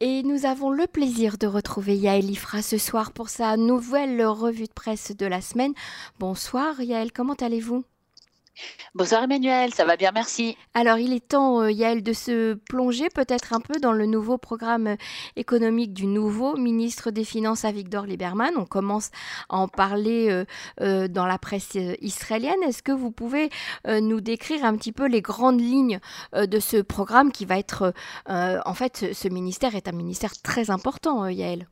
Et nous avons le plaisir de retrouver Yaël Ifra ce soir pour sa nouvelle revue de presse de la semaine. Bonsoir Yaël, comment allez-vous? Bonsoir Emmanuel, ça va bien, merci. Alors il est temps, euh, Yael, de se plonger peut-être un peu dans le nouveau programme euh, économique du nouveau ministre des Finances Avigdor Lieberman. On commence à en parler euh, dans la presse israélienne. Est-ce que vous pouvez nous décrire un petit peu les grandes lignes de ce programme qui va être... en fait, ce ministère est un ministère très important, Yael?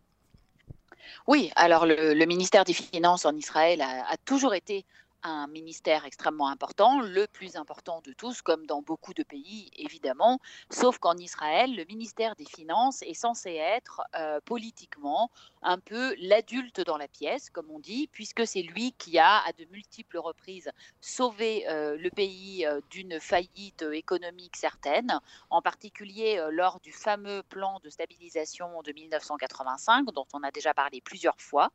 Oui, alors le, ministère des Finances en Israël a toujours été un ministère extrêmement important, le plus important de tous, comme dans beaucoup de pays, évidemment, sauf qu'en Israël, le ministère des Finances est censé être euh, politiquement un peu l'adulte dans la pièce, comme on dit, puisque c'est lui qui a, à de multiples reprises, sauvé euh, le pays euh, d'une faillite économique certaine, en particulier lors du fameux plan de stabilisation de 1985, dont on a déjà parlé plusieurs fois.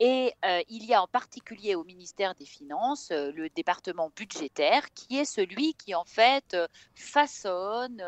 Et il y a en particulier au ministère des Finances le département budgétaire qui est celui qui en fait façonne,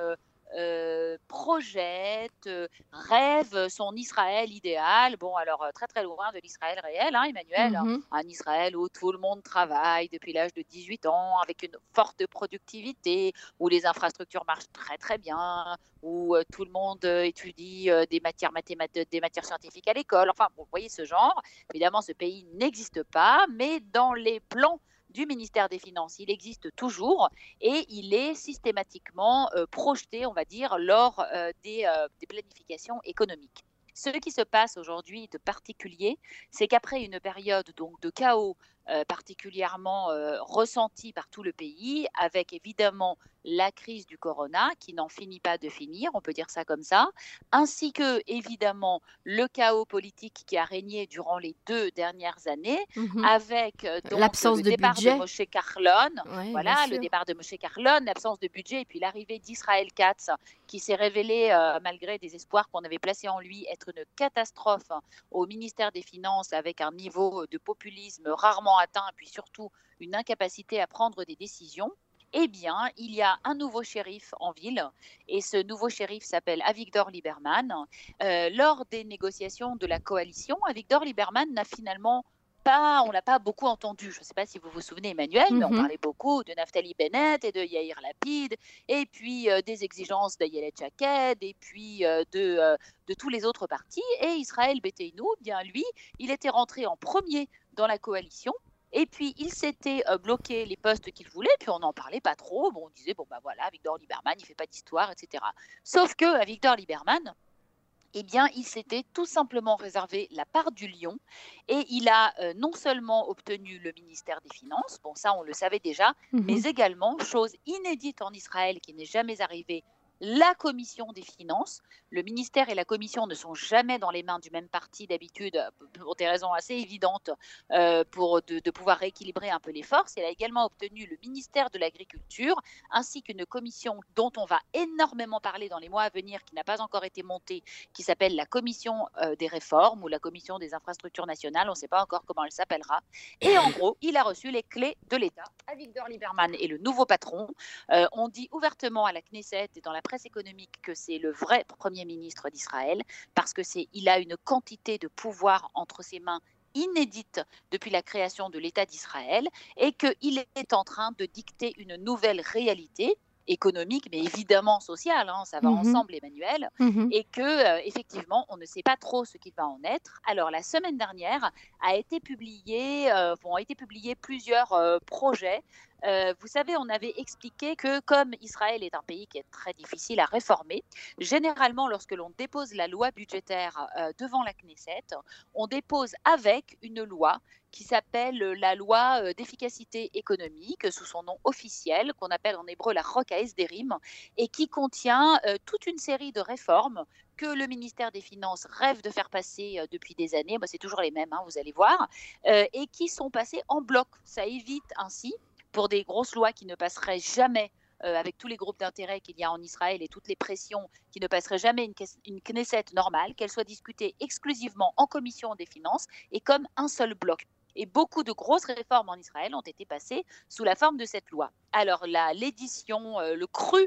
euh, projette, euh, rêve son Israël idéal. Bon, alors euh, très très loin de l'Israël réel, hein, Emmanuel. Un Israël où tout le monde travaille depuis l'âge de 18 ans, avec une forte productivité, où les infrastructures marchent très très bien, où tout le monde étudie des matières mathématiques, des matières scientifiques à l'école. Enfin, vous voyez ce genre. Évidemment, ce pays n'existe pas, mais dans les plans du ministère des Finances. Il existe toujours et il est systématiquement euh, projeté, on va dire, lors euh, des, euh, des planifications économiques. Ce qui se passe aujourd'hui de particulier, c'est qu'après une période donc de chaos particulièrement euh, ressenti par tout le pays, avec évidemment la crise du corona qui n'en finit pas de finir, on peut dire ça comme ça, ainsi que évidemment le chaos politique qui a régné durant les deux dernières années, mhm. avec euh, l'absence de départ de Moshe Carlon, voilà le départ de Moshe Carlon, l'absence de budget et puis l'arrivée d'Israël Katz qui s'est révélé malgré des espoirs qu'on avait placés en lui être une catastrophe au ministère des Finances avec un niveau de populisme rarement atteint, et puis surtout une incapacité à prendre des décisions, eh bien, il y a un nouveau shérif en ville, et ce nouveau shérif s'appelle Avigdor Lieberman. Euh, lors des négociations de la coalition, Avigdor Lieberman n'a finalement pas, on l'a pas beaucoup entendu. Je ne sais pas si vous vous souvenez, Emmanuel, mais on mhm. parlait beaucoup de Naftali Bennett et de Yair Lapid, et puis euh, des exigences d'Ayelet Chaked, et puis euh, de, de tous les autres partis. Et Israël Beteinou, bien lui, il était rentré en premier dans la coalition. Et puis, il s'était euh, bloqué les postes qu'il voulait, puis on n'en parlait pas trop. Bon, on disait, bon, bah voilà, Victor Lieberman, il fait pas d'histoire, etc. Sauf que à Victor Lieberman, eh bien, il s'était tout simplement réservé la part du lion et il a euh, non seulement obtenu le ministère des Finances, bon ça on le savait déjà, mhm. mais également, chose inédite en Israël qui n'est jamais arrivée la commission des finances. Le ministère et la commission ne sont jamais dans les mains du même parti d'habitude, pour des raisons assez évidentes, euh, pour de, pouvoir rééquilibrer un peu les forces. Elle a également obtenu le ministère de l'Agriculture, ainsi qu'une commission dont on va énormément parler dans les mois à venir, qui n'a pas encore été montée, qui s'appelle la commission euh, des réformes ou la commission des infrastructures nationales. On ne sait pas encore comment elle s'appellera. Et en gros, il a reçu les clés de l'État. Avigdor Lieberman est le nouveau patron. Euh, on dit ouvertement à la Knesset et dans la presse économique que c'est le vrai Premier ministre d'Israël, parce que il a une quantité de pouvoir entre ses mains inédite depuis la création de l'État d'Israël et qu'il est en train de dicter une nouvelle réalité économique, mais évidemment sociale, hein, ça va mhm. ensemble, Emmanuel, mhm. et que euh, effectivement, on ne sait pas trop ce qu'il va en être. Alors la semaine dernière a été publié, euh, ont été publiés plusieurs euh, projets vous savez, on avait expliqué que comme Israël est un pays qui est très difficile à réformer, généralement lorsque l'on dépose la loi budgétaire devant la Knesset, on dépose avec une loi qui s'appelle la loi euh, d'efficacité économique, sous son nom officiel, qu'on appelle en hébreu la Chok Esderim, et qui contient toute une série de réformes que le ministère des Finances rêve de faire passer depuis des années, bah, c'est toujours les mêmes, hein, vous allez voir, et qui sont passées en bloc. Ça évite ainsi pour des grosses lois qui ne passeraient jamais euh, avec tous les groupes d'intérêt qu'il y a en Israël et toutes les pressions qui ne passeraient jamais une, une Knesset normale, qu'elles soient discutées exclusivement en commission des finances et comme un seul bloc. Et beaucoup de grosses réformes en Israël ont été passées sous la forme de cette loi. Alors l'édition, euh, le cru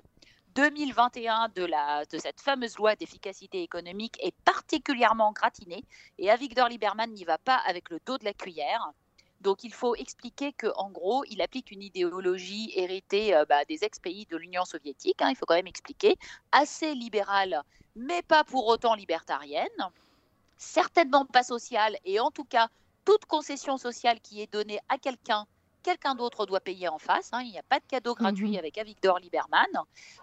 2021 de, la, de cette fameuse loi d'efficacité économique est particulièrement gratiné et Avigdor Lieberman n'y va pas avec le dos de la cuillère. Donc il faut expliquer qu'en gros, il applique une idéologie héritée euh, bah, des ex-pays de l'Union soviétique, hein, il faut quand même expliquer, assez libérale, mais pas pour autant libertarienne, certainement pas sociale, et en tout cas, toute concession sociale qui est donnée à quelqu'un quelqu'un d'autre doit payer en face. Hein. Il n'y a pas de cadeau gratuit mhm. avec Avigdor Lieberman.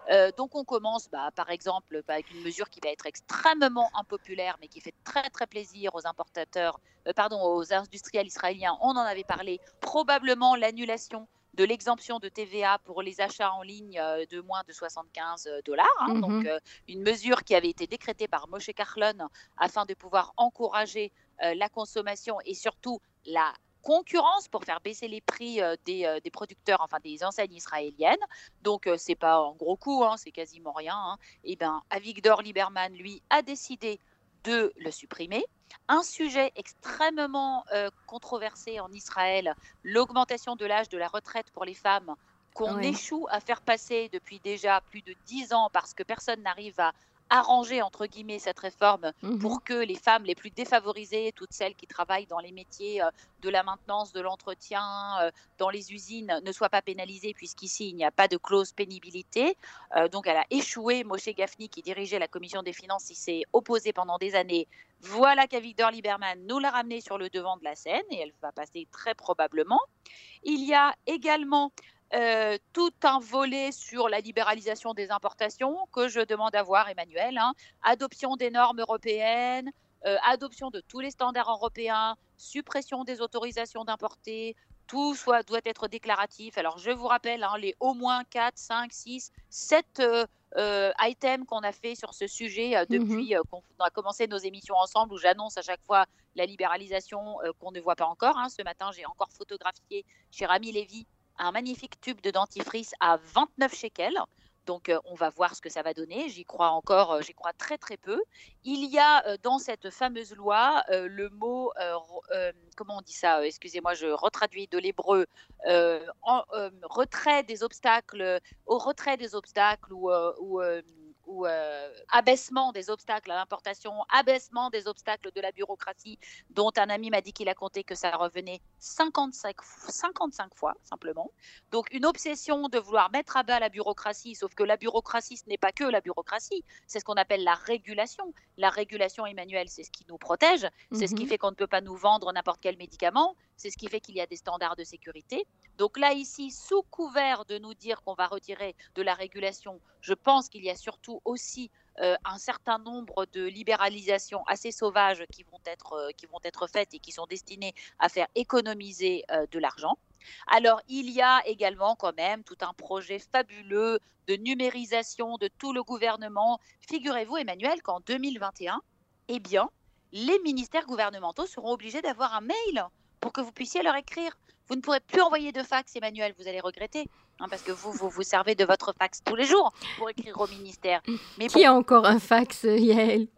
Euh, donc on commence bah, par exemple bah, avec une mesure qui va être extrêmement impopulaire mais qui fait très très plaisir aux importateurs, euh, pardon, aux industriels israéliens. On en avait parlé. Probablement l'annulation de l'exemption de TVA pour les achats en ligne euh, de moins de 75 dollars. Hein. Mhm. Donc, une mesure qui avait été décrétée par Moshe Carlon afin de pouvoir encourager la consommation et surtout la concurrence pour faire baisser les prix euh, euh, des, producteurs, enfin des enseignes israéliennes. Donc ce euh, c'est pas un gros coup, hein, c'est quasiment rien. Hein. Et ben Avigdor Lieberman lui a décidé de le supprimer. Un sujet extrêmement controversé en Israël, l'augmentation de l'âge de la retraite pour les femmes qu'on échoue à faire passer depuis déjà plus de dix ans parce que personne n'arrive à arranger entre guillemets cette réforme mmh pour que les femmes les plus défavorisées, toutes celles qui travaillent dans les métiers euh, de la maintenance, de l'entretien, euh, dans les usines, ne soient pas pénalisées puisqu'ici il n'y a pas de clause pénibilité. Euh, donc elle a échoué. Moshe Gafni qui dirigeait la commission des finances, il s'est opposé pendant des années. Voilà qu'Avigdor Lieberman nous l'a ramené sur le devant de la scène et elle va passer très probablement. Il y a également euh, tout un volet sur la libéralisation des importations que je demande à voir, Emmanuel. Hein. Adoption des normes européennes, euh, adoption de tous les standards européens, suppression des autorisations d'importer, tout soit, doit être déclaratif. Alors, je vous rappelle hein, les au moins 4, 5, 6, 7 items qu'on a fait sur ce sujet euh, mmh depuis qu'on a commencé nos émissions ensemble, où j'annonce à chaque fois la libéralisation qu'on ne voit pas encore. Hein. Ce matin, j'ai encore photographié chez Rami Lévy un magnifique tube de dentifrice à 29 shekels. Donc, euh, on va voir ce que ça va donner. J'y crois encore, euh, j'y crois très très peu. Il y a euh, dans cette fameuse loi le mot, comment on dit ça Excusez-moi, je retraduis de l'hébreu. retrait des obstacles, au retrait des obstacles ou, ou ou euh, abaissement des obstacles à l'importation, abaissement des obstacles de la bureaucratie, dont un ami m'a dit qu'il a compté que ça revenait 55, 55 fois simplement. Donc une obsession de vouloir mettre à bas la bureaucratie, sauf que la bureaucratie, ce n'est pas que la bureaucratie, c'est ce qu'on appelle la régulation. La régulation, Emmanuel, c'est ce qui nous protège, c'est ce qui mhm. fait qu'on ne peut pas nous vendre n'importe quel médicament, c'est ce qui fait qu'il y a des standards de sécurité. Donc là, ici, sous couvert de nous dire qu'on va retirer de la régulation, je pense qu'il y a surtout aussi euh, un certain nombre de libéralisations assez sauvages qui vont, être, euh, qui vont être faites et qui sont destinées à faire économiser euh, de l'argent. Alors, il y a également quand même tout un projet fabuleux de numérisation de tout le gouvernement. Figurez-vous, Emmanuel, qu'en 2021, eh bien, les ministères gouvernementaux seront obligés d'avoir un mail pour que vous puissiez leur écrire. Vous ne pourrez plus envoyer de fax, Emmanuel, vous allez regretter, hein, parce que vous, vous vous servez de votre fax tous les jours pour écrire au ministère. Mais Qui a encore un fax, Yael?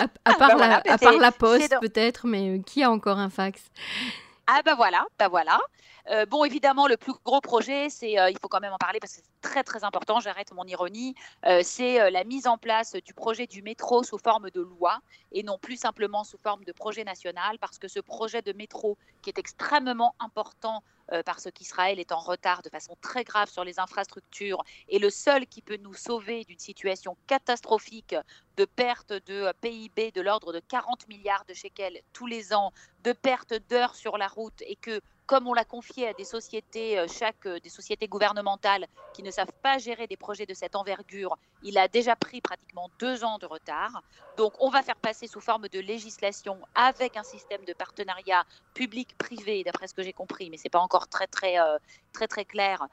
À, à, part la, à, part la, poste peut-être, mais qui a encore un fax? Ah bah voilà, bah voilà. Euh, bon, évidemment, le plus gros projet, c'est, euh, il faut quand même en parler parce que c'est très très important, j'arrête mon ironie, euh, c'est la mise en place du projet du métro sous forme de loi et non plus simplement sous forme de projet national parce que ce projet de métro qui est extrêmement important parce qu'Israël est en retard de façon très grave sur les infrastructures et le seul qui peut nous sauver d'une situation catastrophique de perte de PIB de l'ordre de 40 milliards de shekels tous les ans, de perte d'heures sur la route et que comme on l'a confié à des sociétés, euh, chaque, euh, des sociétés gouvernementales qui ne savent pas gérer des projets de cette envergure, il a déjà pris pratiquement deux ans de retard. Donc, on va faire passer sous forme de législation avec un système de partenariat public-privé, d'après ce que j'ai compris, mais c'est pas encore très très euh, très très clair,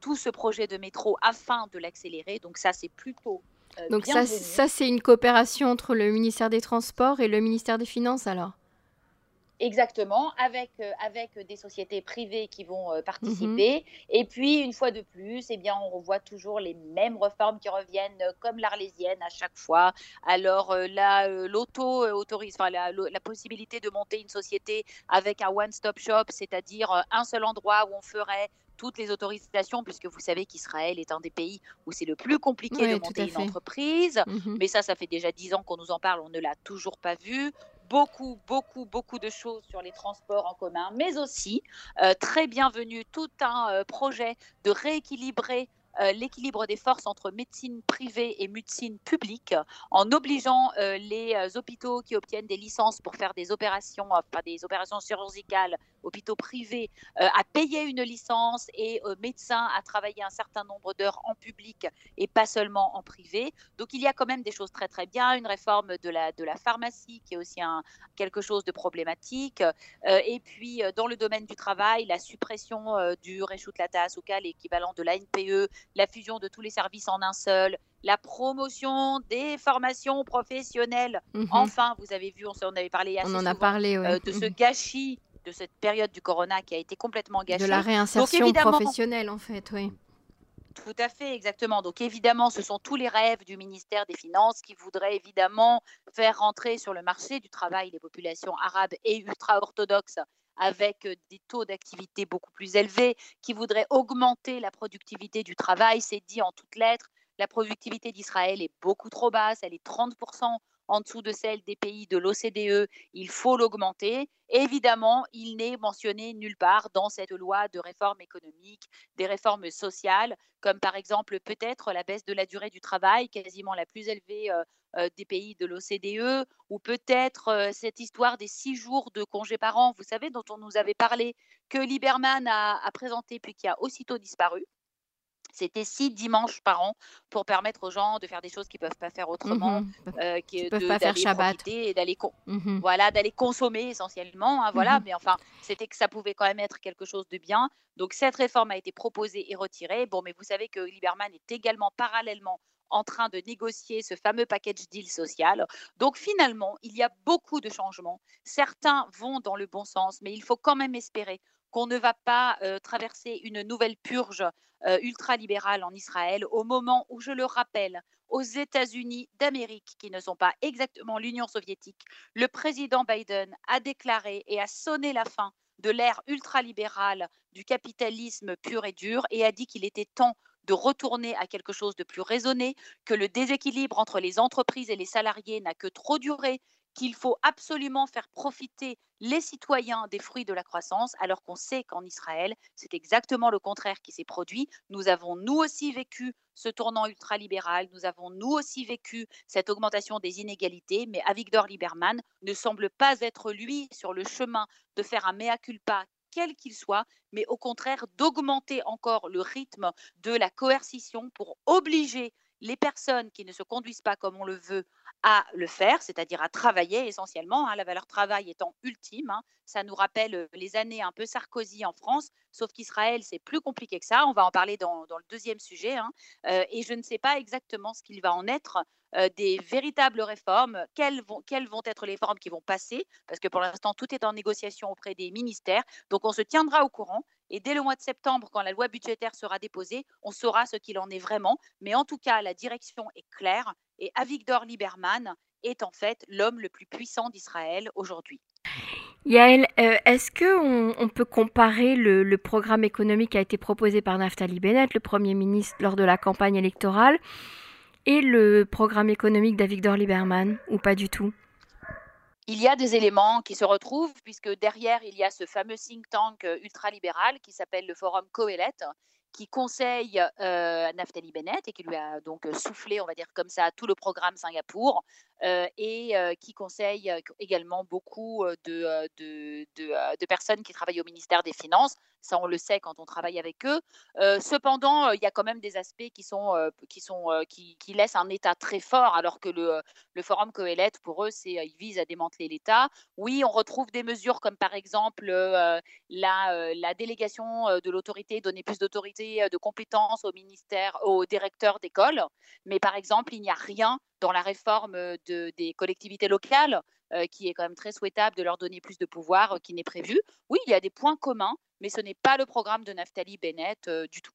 tout ce projet de métro afin de l'accélérer. Donc ça, c'est plutôt Donc ça, ça c'est une coopération entre le ministère des Transports et le ministère des Finances alors? Exactement, avec, euh, avec des sociétés privées qui vont euh, participer. Mhm. Et puis, une fois de plus, eh bien, on revoit toujours les mêmes réformes qui reviennent, euh, comme l'arlésienne à chaque fois. Alors, là, l'auto autorise, enfin, la, la, possibilité de monter une société avec un one-stop shop, c'est-à-dire un seul endroit où on ferait toutes les autorisations, puisque vous savez qu'Israël est un des pays où c'est le plus compliqué de monter une entreprise. Mhm. Mais ça, ça fait déjà dix ans qu'on nous en parle, on ne l'a toujours pas vu beaucoup, beaucoup, beaucoup de choses sur les transports en commun, mais aussi euh, très bienvenu tout un euh, projet de rééquilibrer euh, l'équilibre des forces entre médecine privée et médecine publique en obligeant les hôpitaux qui obtiennent des licences pour faire des opérations, des opérations chirurgicales hôpitaux privés euh, à payer une licence et aux médecins à travailler un certain nombre d'heures en public et pas seulement en privé. Donc il y a quand même des choses très très bien, une réforme de la, de la pharmacie qui est aussi un, quelque chose de problématique. Euh, et puis euh, dans le domaine du travail, la suppression du Réchoute la cas l'équivalent de la NPE, la fusion de tous les services en un seul, la promotion des formations professionnelles. Mhm. Enfin, vous avez vu, on, en avait parlé assez on en a parlé, de ce mhm. gâchis de cette période du corona qui a été complètement gâchée. De la réinsertion professionnelle, en fait, oui. Tout à fait, exactement. Donc évidemment, ce sont tous les rêves du ministère des Finances qui voudraient évidemment faire rentrer sur le marché du travail les populations arabes et ultra-orthodoxes avec euh, des taux d'activité beaucoup plus élevés, qui voudraient augmenter la productivité du travail. C'est dit en toutes lettres. La productivité d'Israël est beaucoup trop basse, elle est 30% en dessous de celle des pays de l'OCDE, il faut l'augmenter. Évidemment, il n'est mentionné nulle part dans cette loi de réforme économique, des réformes sociales, comme par exemple peut-être la baisse de la durée du travail, quasiment la plus élevée euh, euh, des pays de l'OCDE, ou peut-être euh, cette histoire des six jours de congés par an, vous savez, dont on nous avait parlé, que Lieberman a présenté puis qui a aussitôt disparu. C'était six dimanches par an pour permettre aux gens de faire des choses qu'ils ne peuvent pas faire autrement, mmh euh, qui, peuvent pas faire Shabbat et d'aller mmh voilà d'aller consommer essentiellement. Hein, voilà, mmh mais enfin c'était que ça pouvait quand même être quelque chose de bien. Donc cette réforme a été proposée et retirée. Bon, mais vous savez que Lieberman est également parallèlement en train de négocier ce fameux package deal social. Donc finalement, il y a beaucoup de changements. Certains vont dans le bon sens, mais il faut quand même espérer qu'on ne va pas euh, traverser une nouvelle purge euh, ultralibérale en Israël au moment où, je le rappelle, aux États-Unis d'Amérique, qui ne sont pas exactement l'Union soviétique, le président Biden a déclaré et a sonné la fin de l'ère ultralibérale du capitalisme pur et dur et a dit qu'il était temps de retourner à quelque chose de plus raisonné, que le déséquilibre entre les entreprises et les salariés n'a que trop duré qu'il faut absolument faire profiter les citoyens des fruits de la croissance, alors qu'on sait qu'en Israël, c'est exactement le contraire qui s'est produit. Nous avons nous aussi vécu ce tournant ultralibéral, nous avons nous aussi vécu cette augmentation des inégalités, mais Avigdor Lieberman ne semble pas être lui sur le chemin de faire un mea culpa quel qu'il soit, mais au contraire d'augmenter encore le rythme de la coercition pour obliger les personnes qui ne se conduisent pas comme on le veut à le faire, c'est-à-dire à travailler essentiellement, hein, la valeur travail étant ultime. Hein. ça nous rappelle euh, les années un peu Sarkozy en France, sauf qu'Israël, c'est plus compliqué que ça. On va en parler dans, le deuxième sujet. Hein. Euh, et je ne sais pas exactement ce qu'il va en être euh, des véritables réformes. Quelles vont, être les réformes qui vont passer? Parce que pour l'instant, tout est en négociation auprès des ministères. Donc on se tiendra au courant. Et dès le mois de septembre, quand la loi budgétaire sera déposée, on saura ce qu'il en est vraiment. Mais en tout cas, la direction est claire et Avigdor Lieberman est en fait l'homme le plus puissant d'Israël aujourd'hui. Yael, euh, est-ce qu'on on peut comparer le, programme économique qui a été proposé par Naftali Bennett, le Premier ministre, lors de la campagne électorale, et le programme économique d'Avigdor Lieberman, ou pas du tout? Il y a des éléments qui se retrouvent, puisque derrière, il y a ce fameux think tank euh, ultralibéral qui s'appelle le Forum Coelet, qui conseille euh, Naftali Bennett et qui lui a donc soufflé, on va dire comme ça, tout le programme Singapour euh, et euh, qui conseille également beaucoup de, personnes qui travaillent au ministère des Finances. Ça, on le sait quand on travaille avec eux. cependant, il y a quand même des aspects qui, sont, sont, qui, laissent un État très fort, alors que le, le Forum Coelet, pour eux, c'est, ils visent à démanteler l'État. Oui, on retrouve des mesures comme par exemple la, délégation de l'autorité, donner plus d'autorité euh, de compétences au ministère, au directeur d'école. Mais par exemple, il n'y a rien dans la réforme euh, de, des collectivités locales qui est quand même très souhaitable de leur donner plus de pouvoir, qui n'est prévu. Oui, il y a des points communs, mais ce n'est pas le programme de Naftali Bennett du tout.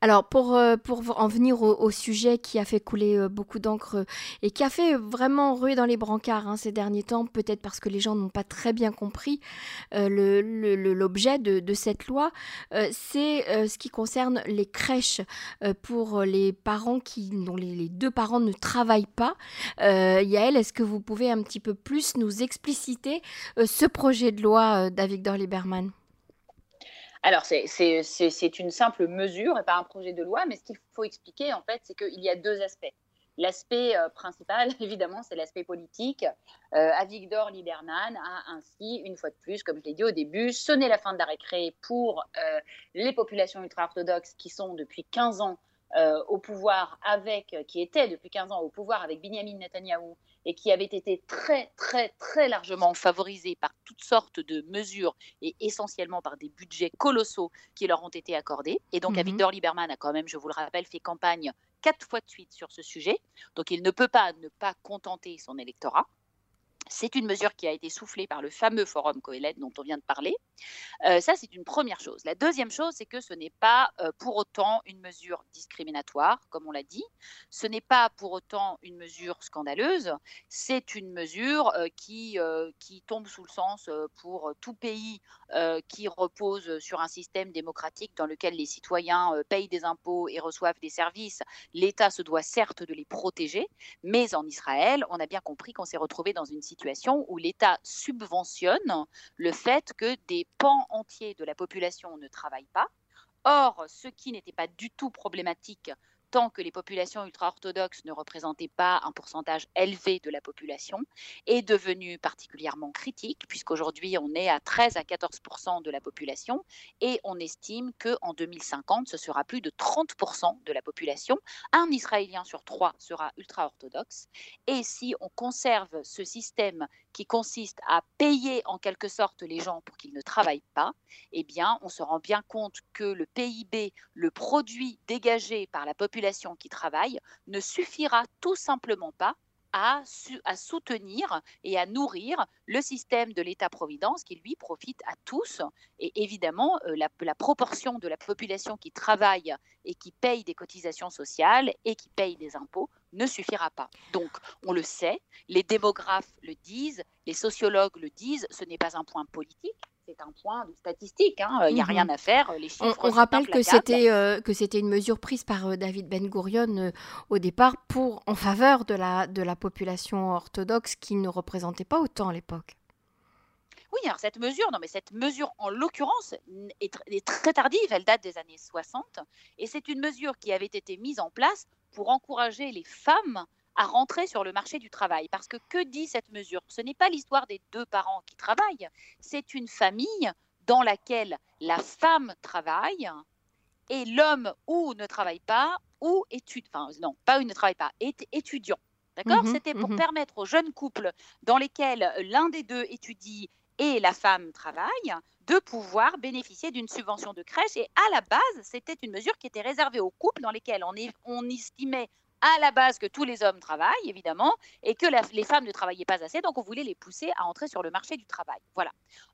Alors pour, euh, pour en venir au, sujet qui a fait couler euh, beaucoup d'encre et qui a fait vraiment ruer dans les brancards hein, ces derniers temps, peut-être parce que les gens n'ont pas très bien compris euh, l'objet de, cette loi, c'est ce qui concerne les crèches pour les parents dont les, deux parents ne travaillent pas. Yael, est-ce que vous pouvez un petit peu plus nous expliciter ce projet de loi d'Avigdor Lieberman alors, c'est une simple mesure et pas un projet de loi, mais ce qu'il faut expliquer, en fait, c'est qu'il y a deux aspects. L'aspect euh, principal, évidemment, c'est l'aspect politique. Euh, Avigdor Lieberman a ainsi, une fois de plus, comme je l'ai dit au début, sonné la fin de la récré pour euh, les populations ultra-orthodoxes qui sont depuis 15 ans euh, au pouvoir avec, qui étaient depuis 15 ans au pouvoir avec Benjamin Netanyahou et qui avait été très, très, très largement favorisés par toutes sortes de mesures et essentiellement par des budgets colossaux qui leur ont été accordés. Et donc, mm Lieberman a quand même, je vous le rappelle, fait campagne quatre fois de suite sur ce sujet. Donc, il ne peut pas ne pas contenter son électorat. C'est une mesure qui a été soufflée par le fameux forum Coelet dont on vient de parler. Euh, ça, c'est une première chose. La deuxième chose, c'est que ce n'est pas euh, pour autant une mesure discriminatoire, comme on l'a dit. Ce n'est pas pour autant une mesure scandaleuse. C'est une mesure euh, qui, qui tombe sous le sens pour tout pays qui repose sur un système démocratique dans lequel les citoyens payent des impôts et reçoivent des services. L'État se doit certes de les protéger, mais en Israël, on a bien compris qu'on s'est retrouvé dans une situation où l'État subventionne le fait que des pans entiers de la population ne travaillent pas. Or, ce qui n'était pas du tout problématique tant que les populations ultra-orthodoxes ne représentaient pas un pourcentage élevé de la population, est devenu particulièrement critique, puisqu'aujourd'hui on est à 13 à 14% de la population, et on estime qu'en 2050, ce sera plus de 30 de la population. Un Israélien sur trois sera ultra-orthodoxe. Et si on conserve ce système qui consiste à payer en quelque sorte les gens pour qu'ils ne travaillent pas, eh bien, on se rend bien compte que le PIB, le produit dégagé par la population qui travaille, ne suffira tout simplement pas à, à, soutenir et à nourrir le système de l'État-providence qui, lui, profite à tous. Et évidemment, euh, la, la, proportion de la population qui travaille et qui paye des cotisations sociales et qui paye des impôts ne suffira pas. Donc, on le sait, les démographes le disent, les sociologues le disent, ce n'est pas un point politique, c'est un point de statistique. Hein. Il n'y a rien mhm. à faire. Les chiffres on, rappelle que c'était euh, que c'était une mesure prise par euh, David Ben Gurion euh, au départ pour en faveur de la de la population orthodoxe qui ne représentait pas autant à l'époque. Oui, alors cette mesure, non mais cette mesure en l'occurrence est, est, très tardive, elle date des années 60 et c'est une mesure qui avait été mise en place pour encourager les femmes à rentrer sur le marché du travail. Parce que que dit cette mesure? Ce n'est pas l'histoire des deux parents qui travaillent, c'est une famille dans laquelle la femme travaille et l'homme ou ne travaille pas ou étudie, enfin non, pas ou ne travaille pas, est étudiant. D'accord? Mhm, C'était pour mhm. permettre aux jeunes couples dans lesquels l'un des deux étudie et la femme travaille de pouvoir bénéficier d'une subvention de crèche. Et à la base, c'était une mesure qui était réservée aux couples dans lesquels on, on estimait à la base que tous les hommes travaillent, évidemment, et que les femmes ne travaillaient pas assez, donc on voulait les pousser à entrer sur le marché du travail. Voilà.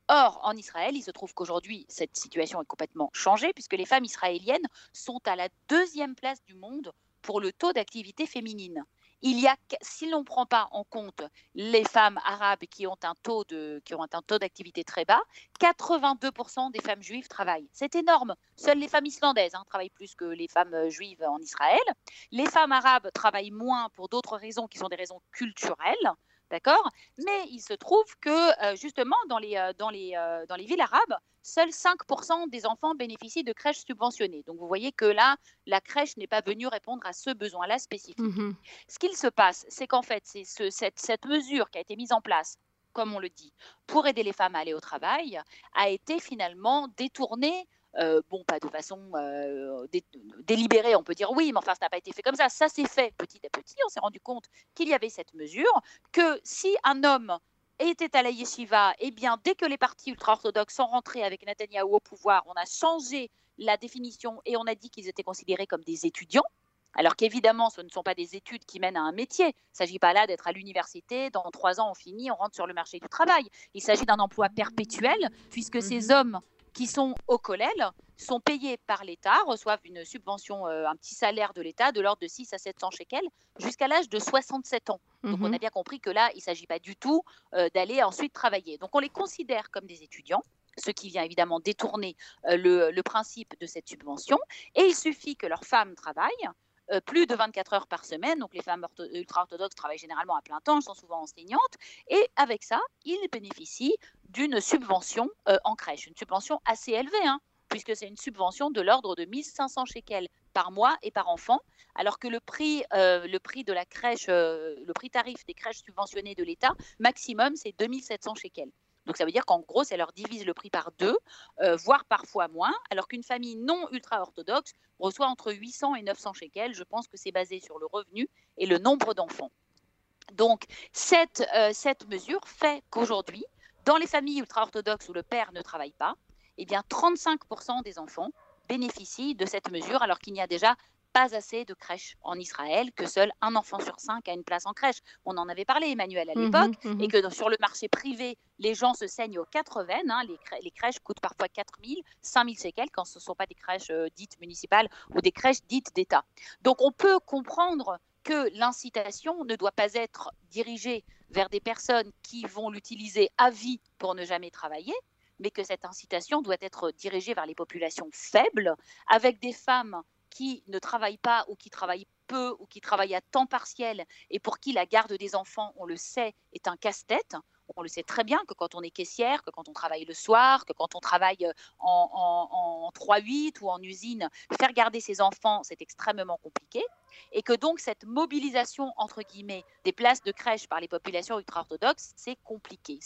Or, en Israël, il se trouve qu'aujourd'hui, cette situation est complètement changée, puisque les femmes israéliennes sont à la deuxième place du monde pour le taux d'activité féminine il y a, si l'on ne prend pas en compte les femmes arabes qui ont un taux de, qui ont un taux d'activité très bas, 82% des femmes juives travaillent. C'est énorme. Seules les femmes islandaises hein, travaillent plus que les femmes euh, juives en Israël. Les femmes arabes travaillent moins pour d'autres raisons qui sont des raisons culturelles. D'accord? Mais il se trouve que euh, justement, dans les, euh, dans, les, euh, dans les villes arabes, seuls 5% des enfants bénéficient de crèches subventionnées. Donc vous voyez que là, la crèche n'est pas venue répondre à ce besoin-là spécifique. Mmh ce qu'il se passe, c'est qu'en fait, c'est ce, cette, cette mesure qui a été mise en place comme on le dit, pour aider les femmes à aller au travail, a été finalement détournée euh, bon, pas de façon euh, délibérée, on peut dire oui, mais enfin, ça n'a pas été fait comme ça. Ça s'est fait petit à petit. On s'est rendu compte qu'il y avait cette mesure, que si un homme était à la yeshiva, eh bien, dès que les partis ultra-orthodoxes sont rentrés avec Netanyahou au pouvoir, on a changé la définition et on a dit qu'ils étaient considérés comme des étudiants. Alors qu'évidemment, ce ne sont pas des études qui mènent à un métier. Il ne s'agit pas là d'être à l'université, dans trois ans on finit, on rentre sur le marché du travail. Il s'agit d'un emploi perpétuel, puisque ces mhm. hommes qui sont au collège sont payés par l'État, reçoivent une subvention, euh, un petit salaire de l'État de l'ordre de 6 à 700 shekels jusqu'à l'âge de 67 ans. Donc on mhm. a bien compris que là, il ne s'agit pas du tout euh, d'aller ensuite travailler. Donc on les considère comme des étudiants ce qui vient évidemment détourner euh, le, principe de cette subvention. Et il suffit que leurs femmes travaillent euh, plus de 24 heures par semaine. Donc les femmes ultra-orthodoxes travaillent généralement à plein temps, elles sont souvent enseignantes. Et avec ça, ils bénéficient d'une subvention euh, en crèche, une subvention assez élevée, hein, puisque c'est une subvention de l'ordre de 1500 shekels par mois et par enfant, alors que le prix, le prix de la crèche, le prix tarif des crèches subventionnées de l'État maximum, c'est 2700 shekels. Donc ça veut dire qu'en gros, ça leur divise le prix par deux, euh, voire parfois moins, alors qu'une famille non ultra-orthodoxe reçoit entre 800 et 900 shekels. Je pense que c'est basé sur le revenu et le nombre d'enfants. Donc cette, euh, cette mesure fait qu'aujourd'hui, dans les familles ultra-orthodoxes où le père ne travaille pas, eh bien 35% des enfants bénéficient de cette mesure alors qu'il n'y a déjà pas assez de crèches en Israël, que seul un enfant sur cinq a une place en crèche. On en avait parlé, Emmanuel, à mmh l'époque, mmh et que sur le marché privé, les gens se saignent aux quatre veines. Hein. les, crèches coûtent parfois 4 000, 5 000 séquelles quand ce ne sont pas des crèches euh, dites municipales ou des crèches dites d'État. Donc on peut comprendre que l'incitation ne doit pas être dirigée vers des personnes qui vont l'utiliser à vie pour ne jamais travailler, mais que cette incitation doit être dirigée vers les populations faibles, avec des femmes qui ne travaillent pas ou qui travaillent peu ou qui travaillent à temps partiel et pour qui la garde des enfants, on le sait, est un casse-tête. On le sait très bien que quand on est caissière, que quand on travaille le soir, que quand on travaille en, en 3-8 ou en usine, faire garder ses enfants, c'est extrêmement compliqué. Et que donc cette mobilisation, entre guillemets, des places de crèche par les populations ultra-orthodoxes, c'est compliqué.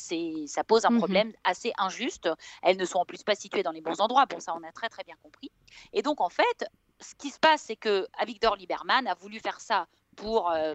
Ça pose un mmh problème assez injuste. Elles ne sont en plus pas situées dans les bons endroits. Bon, ça, on a très très bien compris. Et donc, en fait, ce qui se passe, c'est que Avigdor Lieberman a voulu faire ça pour, euh,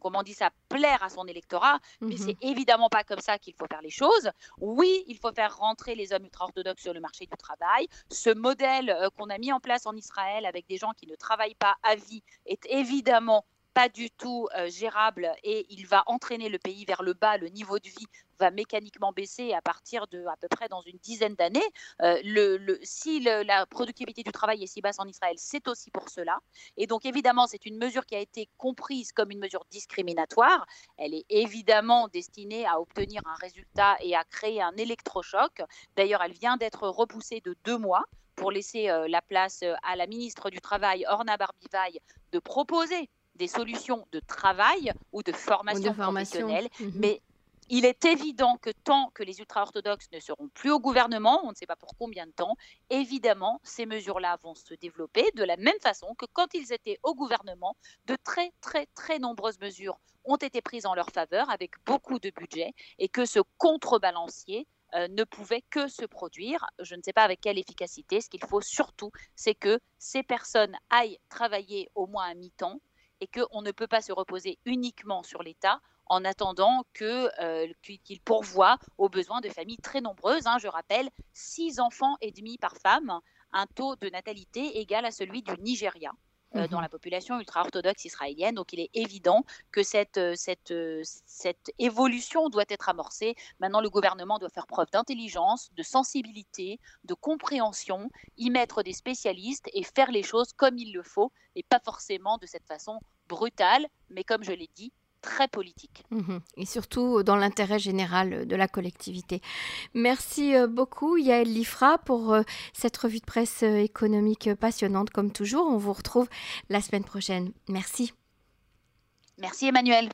comment on dit ça, plaire à son électorat, mais c'est mhm. évidemment pas comme ça qu'il faut faire les choses. Oui, il faut faire rentrer les hommes ultra-orthodoxes sur le marché du travail. Ce modèle euh, qu'on a mis en place en Israël avec des gens qui ne travaillent pas à vie est évidemment pas du tout euh, gérable et il va entraîner le pays vers le bas. Le niveau de vie va mécaniquement baisser à partir de à peu près dans une dizaine d'années. Euh, si la productivité du travail est si basse en Israël, c'est aussi pour cela. Et donc évidemment, c'est une mesure qui a été comprise comme une mesure discriminatoire. Elle est évidemment destinée à obtenir un résultat et à créer un électrochoc. D'ailleurs, elle vient d'être repoussée de deux mois pour laisser euh, la place à la ministre du Travail, Orna Barbivaille, de proposer des solutions de travail ou de formation, professionnelle. Mhm. Mais il est évident que tant que les ultra-orthodoxes ne seront plus au gouvernement, on ne sait pas pour combien de temps, évidemment, ces mesures-là vont se développer de la même façon que quand ils étaient au gouvernement, de très, très, très nombreuses mesures ont été prises en leur faveur avec beaucoup de budget et que ce contrebalancier euh, ne pouvait que se produire. Je ne sais pas avec quelle efficacité. Ce qu'il faut surtout, c'est que ces personnes aillent travailler au moins à mi-temps et qu'on ne peut pas se reposer uniquement sur l'État en attendant euh, qu'il pourvoie aux besoins de familles très nombreuses. Hein. je rappelle, 6 enfants et demi par femme, un taux de natalité égal à celui du Nigeria. Euh, dans mhm. la population ultra-orthodoxe israélienne. Donc il est évident que cette, euh, cette, cette évolution doit être amorcée. Maintenant, le gouvernement doit faire preuve d'intelligence, de sensibilité, de compréhension, y mettre des spécialistes et faire les choses comme il le faut et pas forcément de cette façon brutale, mais comme je l'ai dit, très politique. Mhm. Et surtout dans l'intérêt général de la collectivité. Merci euh, beaucoup Yael Lifra pour euh, cette revue de presse euh, économique passionnante comme toujours. On vous retrouve la semaine prochaine. Merci. Merci Emmanuel.